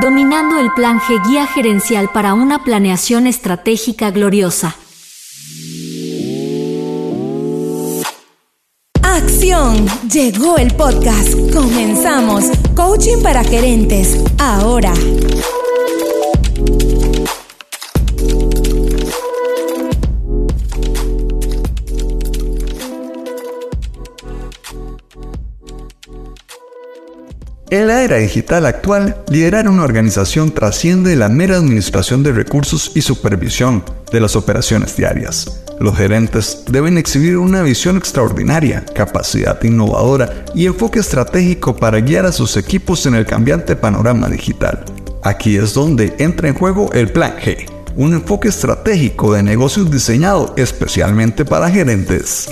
Dominando el plan G Guía Gerencial para una planeación estratégica gloriosa. Acción, llegó el podcast. Comenzamos. Coaching para gerentes. Ahora. En la era digital actual, liderar una organización trasciende la mera administración de recursos y supervisión de las operaciones diarias. Los gerentes deben exhibir una visión extraordinaria, capacidad innovadora y enfoque estratégico para guiar a sus equipos en el cambiante panorama digital. Aquí es donde entra en juego el Plan G, un enfoque estratégico de negocios diseñado especialmente para gerentes.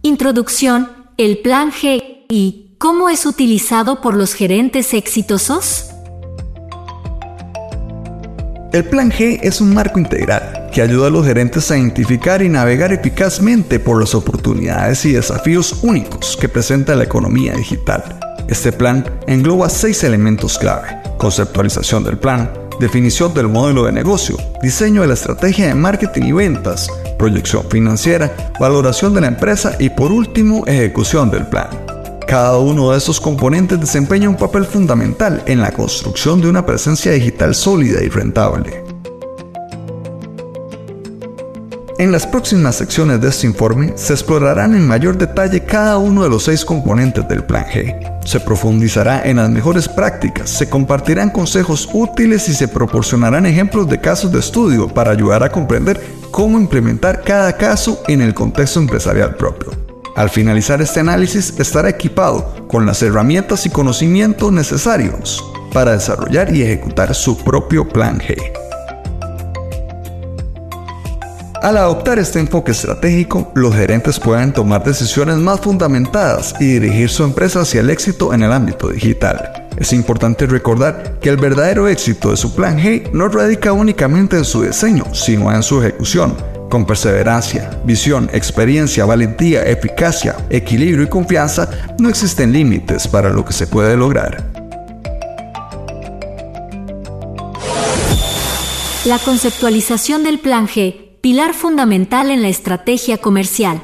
Introducción, el Plan G y ¿Cómo es utilizado por los gerentes exitosos? El Plan G es un marco integral que ayuda a los gerentes a identificar y navegar eficazmente por las oportunidades y desafíos únicos que presenta la economía digital. Este plan engloba seis elementos clave. Conceptualización del plan, definición del modelo de negocio, diseño de la estrategia de marketing y ventas, proyección financiera, valoración de la empresa y por último ejecución del plan. Cada uno de estos componentes desempeña un papel fundamental en la construcción de una presencia digital sólida y rentable. En las próximas secciones de este informe se explorarán en mayor detalle cada uno de los seis componentes del Plan G. Se profundizará en las mejores prácticas, se compartirán consejos útiles y se proporcionarán ejemplos de casos de estudio para ayudar a comprender cómo implementar cada caso en el contexto empresarial propio. Al finalizar este análisis estará equipado con las herramientas y conocimientos necesarios para desarrollar y ejecutar su propio plan G. Al adoptar este enfoque estratégico, los gerentes pueden tomar decisiones más fundamentadas y dirigir su empresa hacia el éxito en el ámbito digital. Es importante recordar que el verdadero éxito de su plan G no radica únicamente en su diseño, sino en su ejecución, con perseverancia, visión, experiencia, valentía, eficacia, equilibrio y confianza, no existen límites para lo que se puede lograr. La conceptualización del Plan G, pilar fundamental en la estrategia comercial.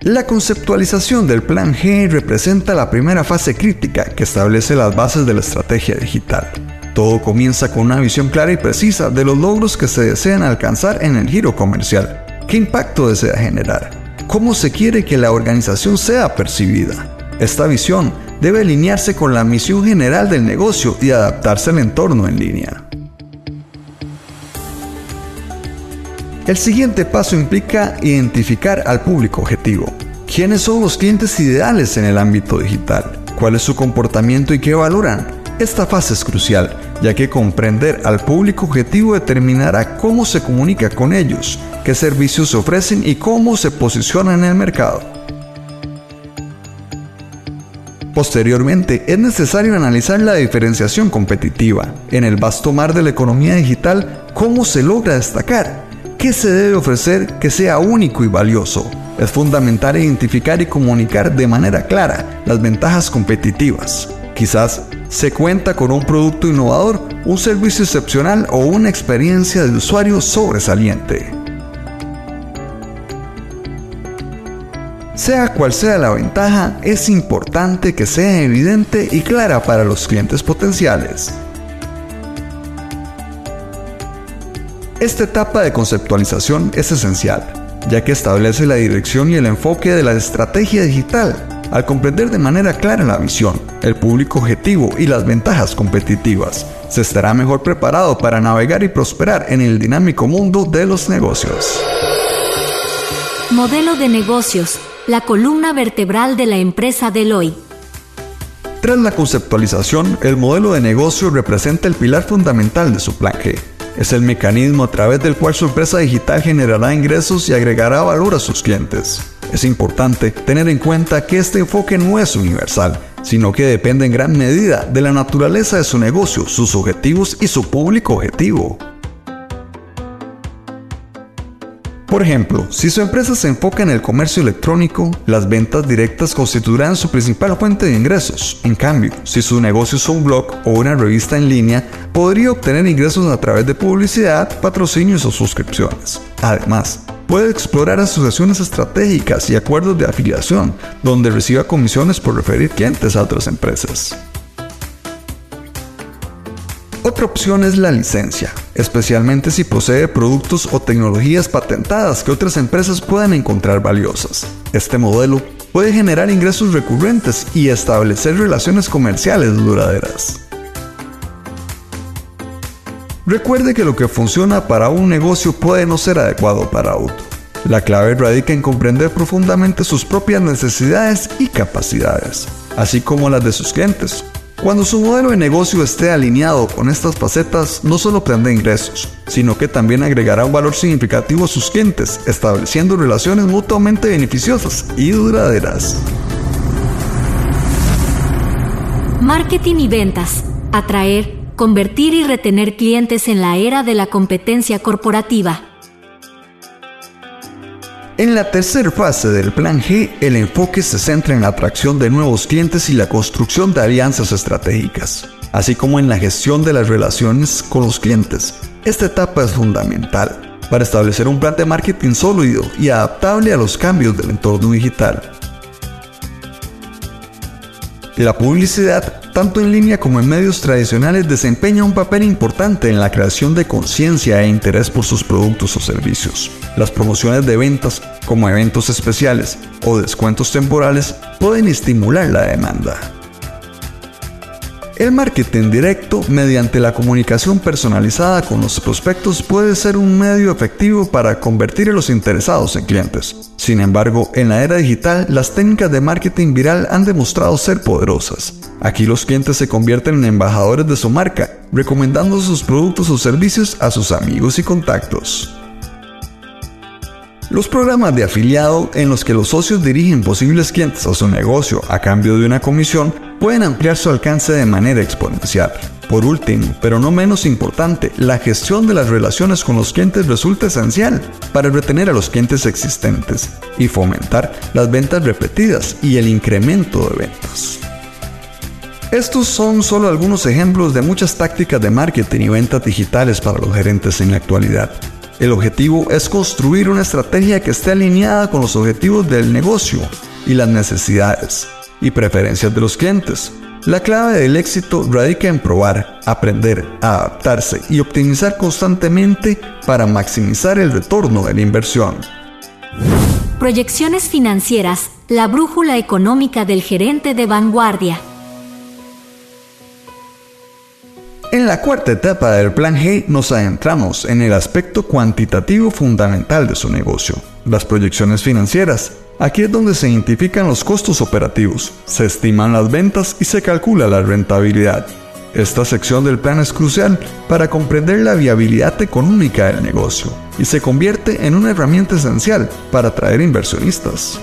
La conceptualización del Plan G representa la primera fase crítica que establece las bases de la estrategia digital. Todo comienza con una visión clara y precisa de los logros que se desean alcanzar en el giro comercial. ¿Qué impacto desea generar? ¿Cómo se quiere que la organización sea percibida? Esta visión debe alinearse con la misión general del negocio y adaptarse al entorno en línea. El siguiente paso implica identificar al público objetivo. ¿Quiénes son los clientes ideales en el ámbito digital? ¿Cuál es su comportamiento y qué valoran? Esta fase es crucial, ya que comprender al público objetivo determinará cómo se comunica con ellos, qué servicios ofrecen y cómo se posicionan en el mercado. Posteriormente, es necesario analizar la diferenciación competitiva. En el vasto mar de la economía digital, ¿cómo se logra destacar? ¿Qué se debe ofrecer que sea único y valioso? Es fundamental identificar y comunicar de manera clara las ventajas competitivas. Quizás se cuenta con un producto innovador, un servicio excepcional o una experiencia de usuario sobresaliente. Sea cual sea la ventaja, es importante que sea evidente y clara para los clientes potenciales. Esta etapa de conceptualización es esencial, ya que establece la dirección y el enfoque de la estrategia digital al comprender de manera clara la visión, el público objetivo y las ventajas competitivas, se estará mejor preparado para navegar y prosperar en el dinámico mundo de los negocios. Modelo de negocios, la columna vertebral de la empresa Deloitte. Tras la conceptualización, el modelo de negocio representa el pilar fundamental de su plan G. Es el mecanismo a través del cual su empresa digital generará ingresos y agregará valor a sus clientes. Es importante tener en cuenta que este enfoque no es universal, sino que depende en gran medida de la naturaleza de su negocio, sus objetivos y su público objetivo. Por ejemplo, si su empresa se enfoca en el comercio electrónico, las ventas directas constituirán su principal fuente de ingresos. En cambio, si su negocio es un blog o una revista en línea, podría obtener ingresos a través de publicidad, patrocinios o suscripciones. Además, puede explorar asociaciones estratégicas y acuerdos de afiliación, donde reciba comisiones por referir clientes a otras empresas. Otra opción es la licencia, especialmente si posee productos o tecnologías patentadas que otras empresas puedan encontrar valiosas. Este modelo puede generar ingresos recurrentes y establecer relaciones comerciales duraderas. Recuerde que lo que funciona para un negocio puede no ser adecuado para otro. La clave radica en comprender profundamente sus propias necesidades y capacidades, así como las de sus clientes, cuando su modelo de negocio esté alineado con estas facetas, no solo obtendrá ingresos, sino que también agregará un valor significativo a sus clientes, estableciendo relaciones mutuamente beneficiosas y duraderas. Marketing y ventas. Atraer, convertir y retener clientes en la era de la competencia corporativa. En la tercera fase del Plan G, el enfoque se centra en la atracción de nuevos clientes y la construcción de alianzas estratégicas, así como en la gestión de las relaciones con los clientes. Esta etapa es fundamental para establecer un plan de marketing sólido y adaptable a los cambios del entorno digital. La publicidad, tanto en línea como en medios tradicionales, desempeña un papel importante en la creación de conciencia e interés por sus productos o servicios. Las promociones de ventas, como eventos especiales o descuentos temporales, pueden estimular la demanda. El marketing directo mediante la comunicación personalizada con los prospectos puede ser un medio efectivo para convertir a los interesados en clientes. Sin embargo, en la era digital, las técnicas de marketing viral han demostrado ser poderosas. Aquí los clientes se convierten en embajadores de su marca, recomendando sus productos o servicios a sus amigos y contactos. Los programas de afiliado en los que los socios dirigen posibles clientes a su negocio a cambio de una comisión pueden ampliar su alcance de manera exponencial. Por último, pero no menos importante, la gestión de las relaciones con los clientes resulta esencial para retener a los clientes existentes y fomentar las ventas repetidas y el incremento de ventas. Estos son solo algunos ejemplos de muchas tácticas de marketing y ventas digitales para los gerentes en la actualidad. El objetivo es construir una estrategia que esté alineada con los objetivos del negocio y las necesidades y preferencias de los clientes. La clave del éxito radica en probar, aprender, adaptarse y optimizar constantemente para maximizar el retorno de la inversión. Proyecciones financieras, la brújula económica del gerente de vanguardia. En la cuarta etapa del Plan G nos adentramos en el aspecto cuantitativo fundamental de su negocio, las proyecciones financieras. Aquí es donde se identifican los costos operativos, se estiman las ventas y se calcula la rentabilidad. Esta sección del plan es crucial para comprender la viabilidad económica del negocio y se convierte en una herramienta esencial para atraer inversionistas.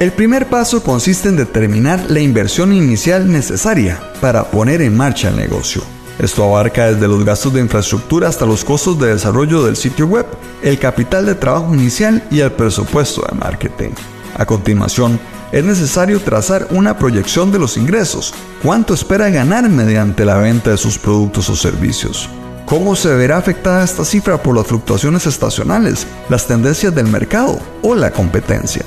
El primer paso consiste en determinar la inversión inicial necesaria para poner en marcha el negocio. Esto abarca desde los gastos de infraestructura hasta los costos de desarrollo del sitio web, el capital de trabajo inicial y el presupuesto de marketing. A continuación, es necesario trazar una proyección de los ingresos, cuánto espera ganar mediante la venta de sus productos o servicios. ¿Cómo se verá afectada esta cifra por las fluctuaciones estacionales, las tendencias del mercado o la competencia?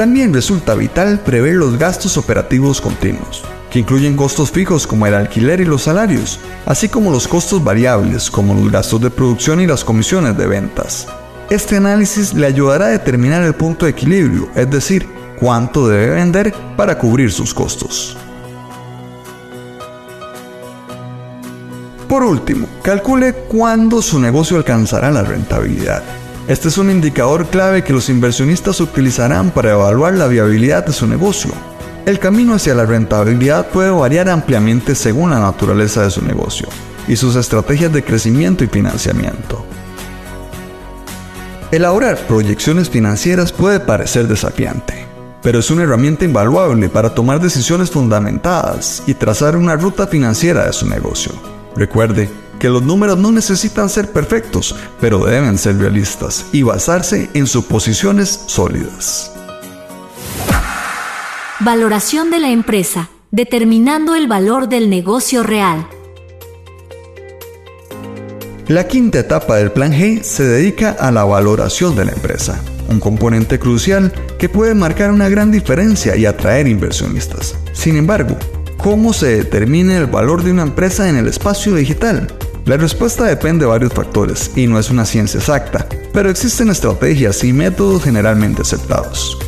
También resulta vital prever los gastos operativos continuos, que incluyen costos fijos como el alquiler y los salarios, así como los costos variables como los gastos de producción y las comisiones de ventas. Este análisis le ayudará a determinar el punto de equilibrio, es decir, cuánto debe vender para cubrir sus costos. Por último, calcule cuándo su negocio alcanzará la rentabilidad. Este es un indicador clave que los inversionistas utilizarán para evaluar la viabilidad de su negocio. El camino hacia la rentabilidad puede variar ampliamente según la naturaleza de su negocio y sus estrategias de crecimiento y financiamiento. Elaborar proyecciones financieras puede parecer desafiante, pero es una herramienta invaluable para tomar decisiones fundamentadas y trazar una ruta financiera de su negocio. Recuerde que los números no necesitan ser perfectos, pero deben ser realistas y basarse en suposiciones sólidas. Valoración de la empresa, determinando el valor del negocio real. La quinta etapa del Plan G se dedica a la valoración de la empresa, un componente crucial que puede marcar una gran diferencia y atraer inversionistas. Sin embargo, ¿cómo se determina el valor de una empresa en el espacio digital? La respuesta depende de varios factores y no es una ciencia exacta, pero existen estrategias y métodos generalmente aceptados.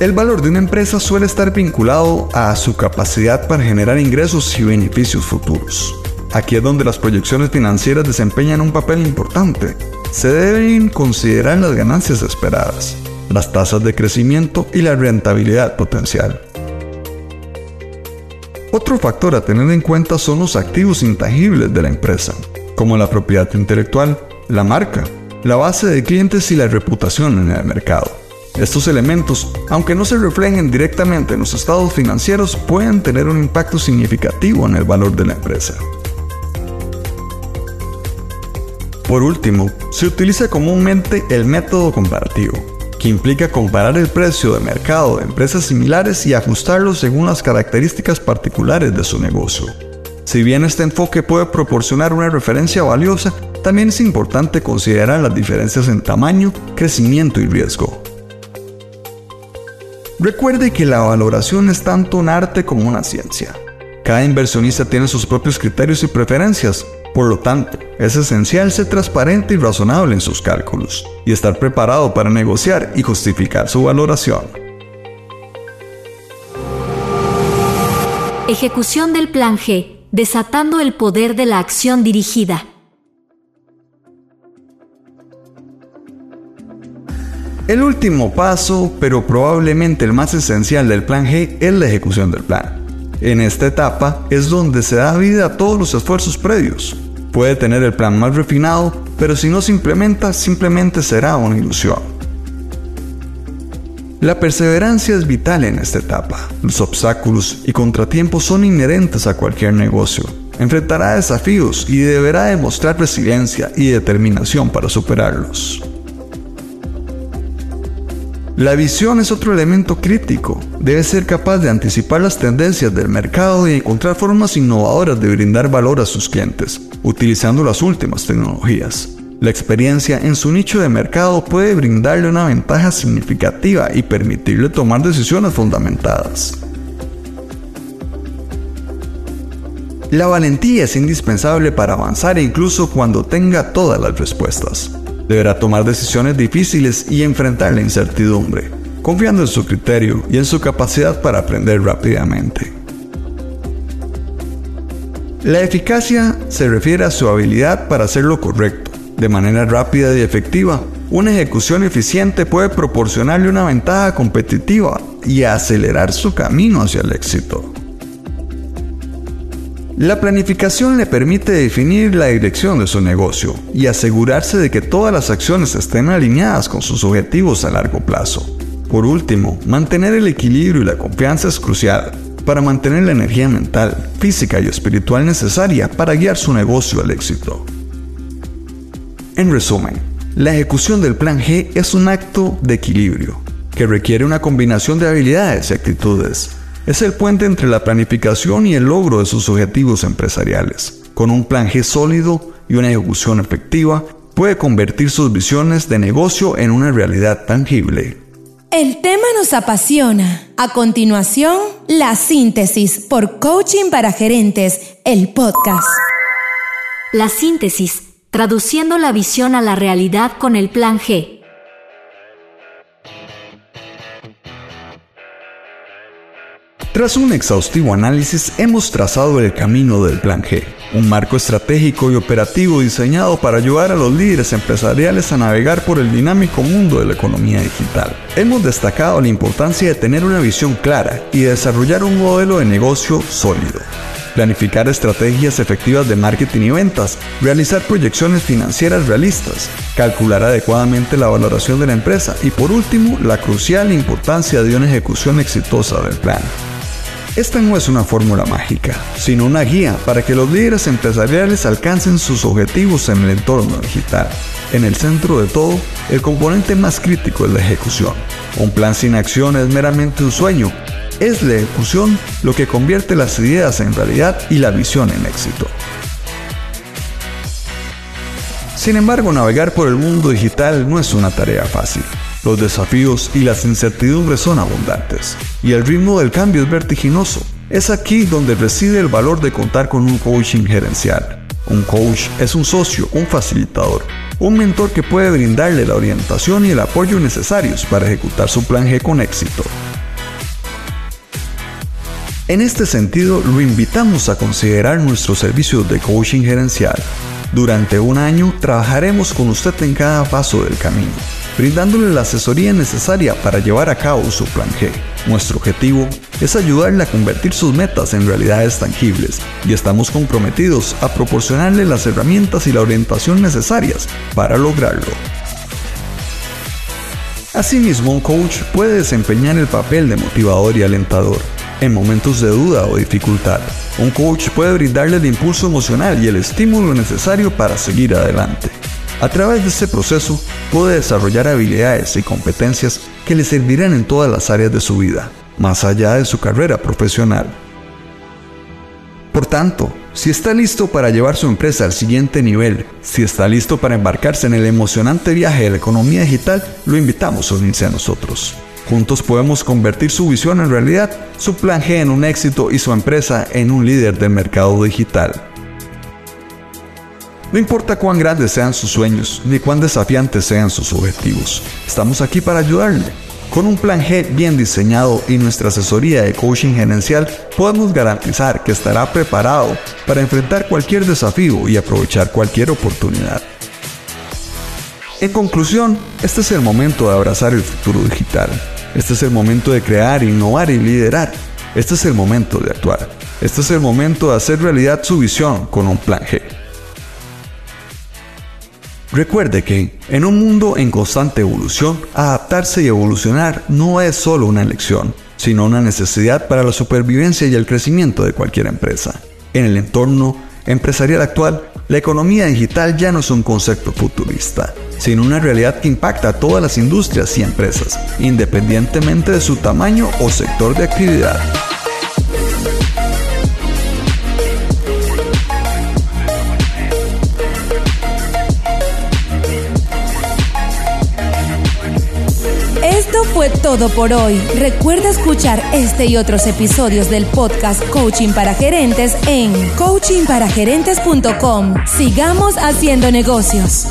El valor de una empresa suele estar vinculado a su capacidad para generar ingresos y beneficios futuros. Aquí es donde las proyecciones financieras desempeñan un papel importante. Se deben considerar las ganancias esperadas, las tasas de crecimiento y la rentabilidad potencial. Otro factor a tener en cuenta son los activos intangibles de la empresa, como la propiedad intelectual, la marca, la base de clientes y la reputación en el mercado. Estos elementos, aunque no se reflejen directamente en los estados financieros, pueden tener un impacto significativo en el valor de la empresa. Por último, se utiliza comúnmente el método comparativo, que implica comparar el precio de mercado de empresas similares y ajustarlo según las características particulares de su negocio. Si bien este enfoque puede proporcionar una referencia valiosa, también es importante considerar las diferencias en tamaño, crecimiento y riesgo. Recuerde que la valoración es tanto un arte como una ciencia. Cada inversionista tiene sus propios criterios y preferencias, por lo tanto, es esencial ser transparente y razonable en sus cálculos y estar preparado para negociar y justificar su valoración. Ejecución del Plan G, desatando el poder de la acción dirigida. El último paso, pero probablemente el más esencial del Plan G, es la ejecución del plan. En esta etapa es donde se da vida a todos los esfuerzos previos, Puede tener el plan más refinado, pero si no se implementa, simplemente será una ilusión. La perseverancia es vital en esta etapa. Los obstáculos y contratiempos son inherentes a cualquier negocio. Enfrentará desafíos y deberá demostrar resiliencia y determinación para superarlos. La visión es otro elemento crítico. Debe ser capaz de anticipar las tendencias del mercado y encontrar formas innovadoras de brindar valor a sus clientes, utilizando las últimas tecnologías. La experiencia en su nicho de mercado puede brindarle una ventaja significativa y permitirle tomar decisiones fundamentadas. La valentía es indispensable para avanzar incluso cuando tenga todas las respuestas. Deberá tomar decisiones difíciles y enfrentar la incertidumbre, confiando en su criterio y en su capacidad para aprender rápidamente. La eficacia se refiere a su habilidad para hacer lo correcto, de manera rápida y efectiva. Una ejecución eficiente puede proporcionarle una ventaja competitiva y acelerar su camino hacia el éxito. La planificación le permite definir la dirección de su negocio y asegurarse de que todas las acciones estén alineadas con sus objetivos a largo plazo. Por último, mantener el equilibrio y la confianza es crucial para mantener la energía mental, física y espiritual necesaria para guiar su negocio al éxito. En resumen, la ejecución del plan G es un acto de equilibrio que requiere una combinación de habilidades y actitudes es el puente entre la planificación y el logro de sus objetivos empresariales. Con un plan G sólido y una ejecución efectiva, puede convertir sus visiones de negocio en una realidad tangible. El tema nos apasiona. A continuación, la síntesis por Coaching para Gerentes, el podcast. La síntesis, traduciendo la visión a la realidad con el plan G. Tras un exhaustivo análisis, hemos trazado el camino del Plan G, un marco estratégico y operativo diseñado para ayudar a los líderes empresariales a navegar por el dinámico mundo de la economía digital. Hemos destacado la importancia de tener una visión clara y desarrollar un modelo de negocio sólido. Planificar estrategias efectivas de marketing y ventas, realizar proyecciones financieras realistas, calcular adecuadamente la valoración de la empresa y por último, la crucial importancia de una ejecución exitosa del plan. Esta no es una fórmula mágica, sino una guía para que los líderes empresariales alcancen sus objetivos en el entorno digital. En el centro de todo, el componente más crítico es la ejecución. Un plan sin acción es meramente un sueño. Es la ejecución lo que convierte las ideas en realidad y la visión en éxito. Sin embargo, navegar por el mundo digital no es una tarea fácil. Los desafíos y las incertidumbres son abundantes, y el ritmo del cambio es vertiginoso. Es aquí donde reside el valor de contar con un coaching gerencial. Un coach es un socio, un facilitador, un mentor que puede brindarle la orientación y el apoyo necesarios para ejecutar su plan G con éxito. En este sentido, lo invitamos a considerar nuestros servicios de coaching gerencial. Durante un año trabajaremos con usted en cada paso del camino brindándole la asesoría necesaria para llevar a cabo su plan G. Nuestro objetivo es ayudarle a convertir sus metas en realidades tangibles y estamos comprometidos a proporcionarle las herramientas y la orientación necesarias para lograrlo. Asimismo, un coach puede desempeñar el papel de motivador y alentador en momentos de duda o dificultad. Un coach puede brindarle el impulso emocional y el estímulo necesario para seguir adelante. A través de este proceso puede desarrollar habilidades y competencias que le servirán en todas las áreas de su vida, más allá de su carrera profesional. Por tanto, si está listo para llevar su empresa al siguiente nivel, si está listo para embarcarse en el emocionante viaje de la economía digital, lo invitamos a unirse a nosotros. Juntos podemos convertir su visión en realidad, su plan G en un éxito y su empresa en un líder del mercado digital. No importa cuán grandes sean sus sueños, ni cuán desafiantes sean sus objetivos, estamos aquí para ayudarle. Con un plan G bien diseñado y nuestra asesoría de coaching gerencial, podemos garantizar que estará preparado para enfrentar cualquier desafío y aprovechar cualquier oportunidad. En conclusión, este es el momento de abrazar el futuro digital. Este es el momento de crear, innovar y liderar. Este es el momento de actuar. Este es el momento de hacer realidad su visión con un plan G. Recuerde que, en un mundo en constante evolución, adaptarse y evolucionar no es solo una elección, sino una necesidad para la supervivencia y el crecimiento de cualquier empresa. En el entorno empresarial actual, la economía digital ya no es un concepto futurista, sino una realidad que impacta a todas las industrias y empresas, independientemente de su tamaño o sector de actividad. Todo por hoy. Recuerda escuchar este y otros episodios del podcast Coaching para Gerentes en coachingparagerentes.com. Sigamos haciendo negocios.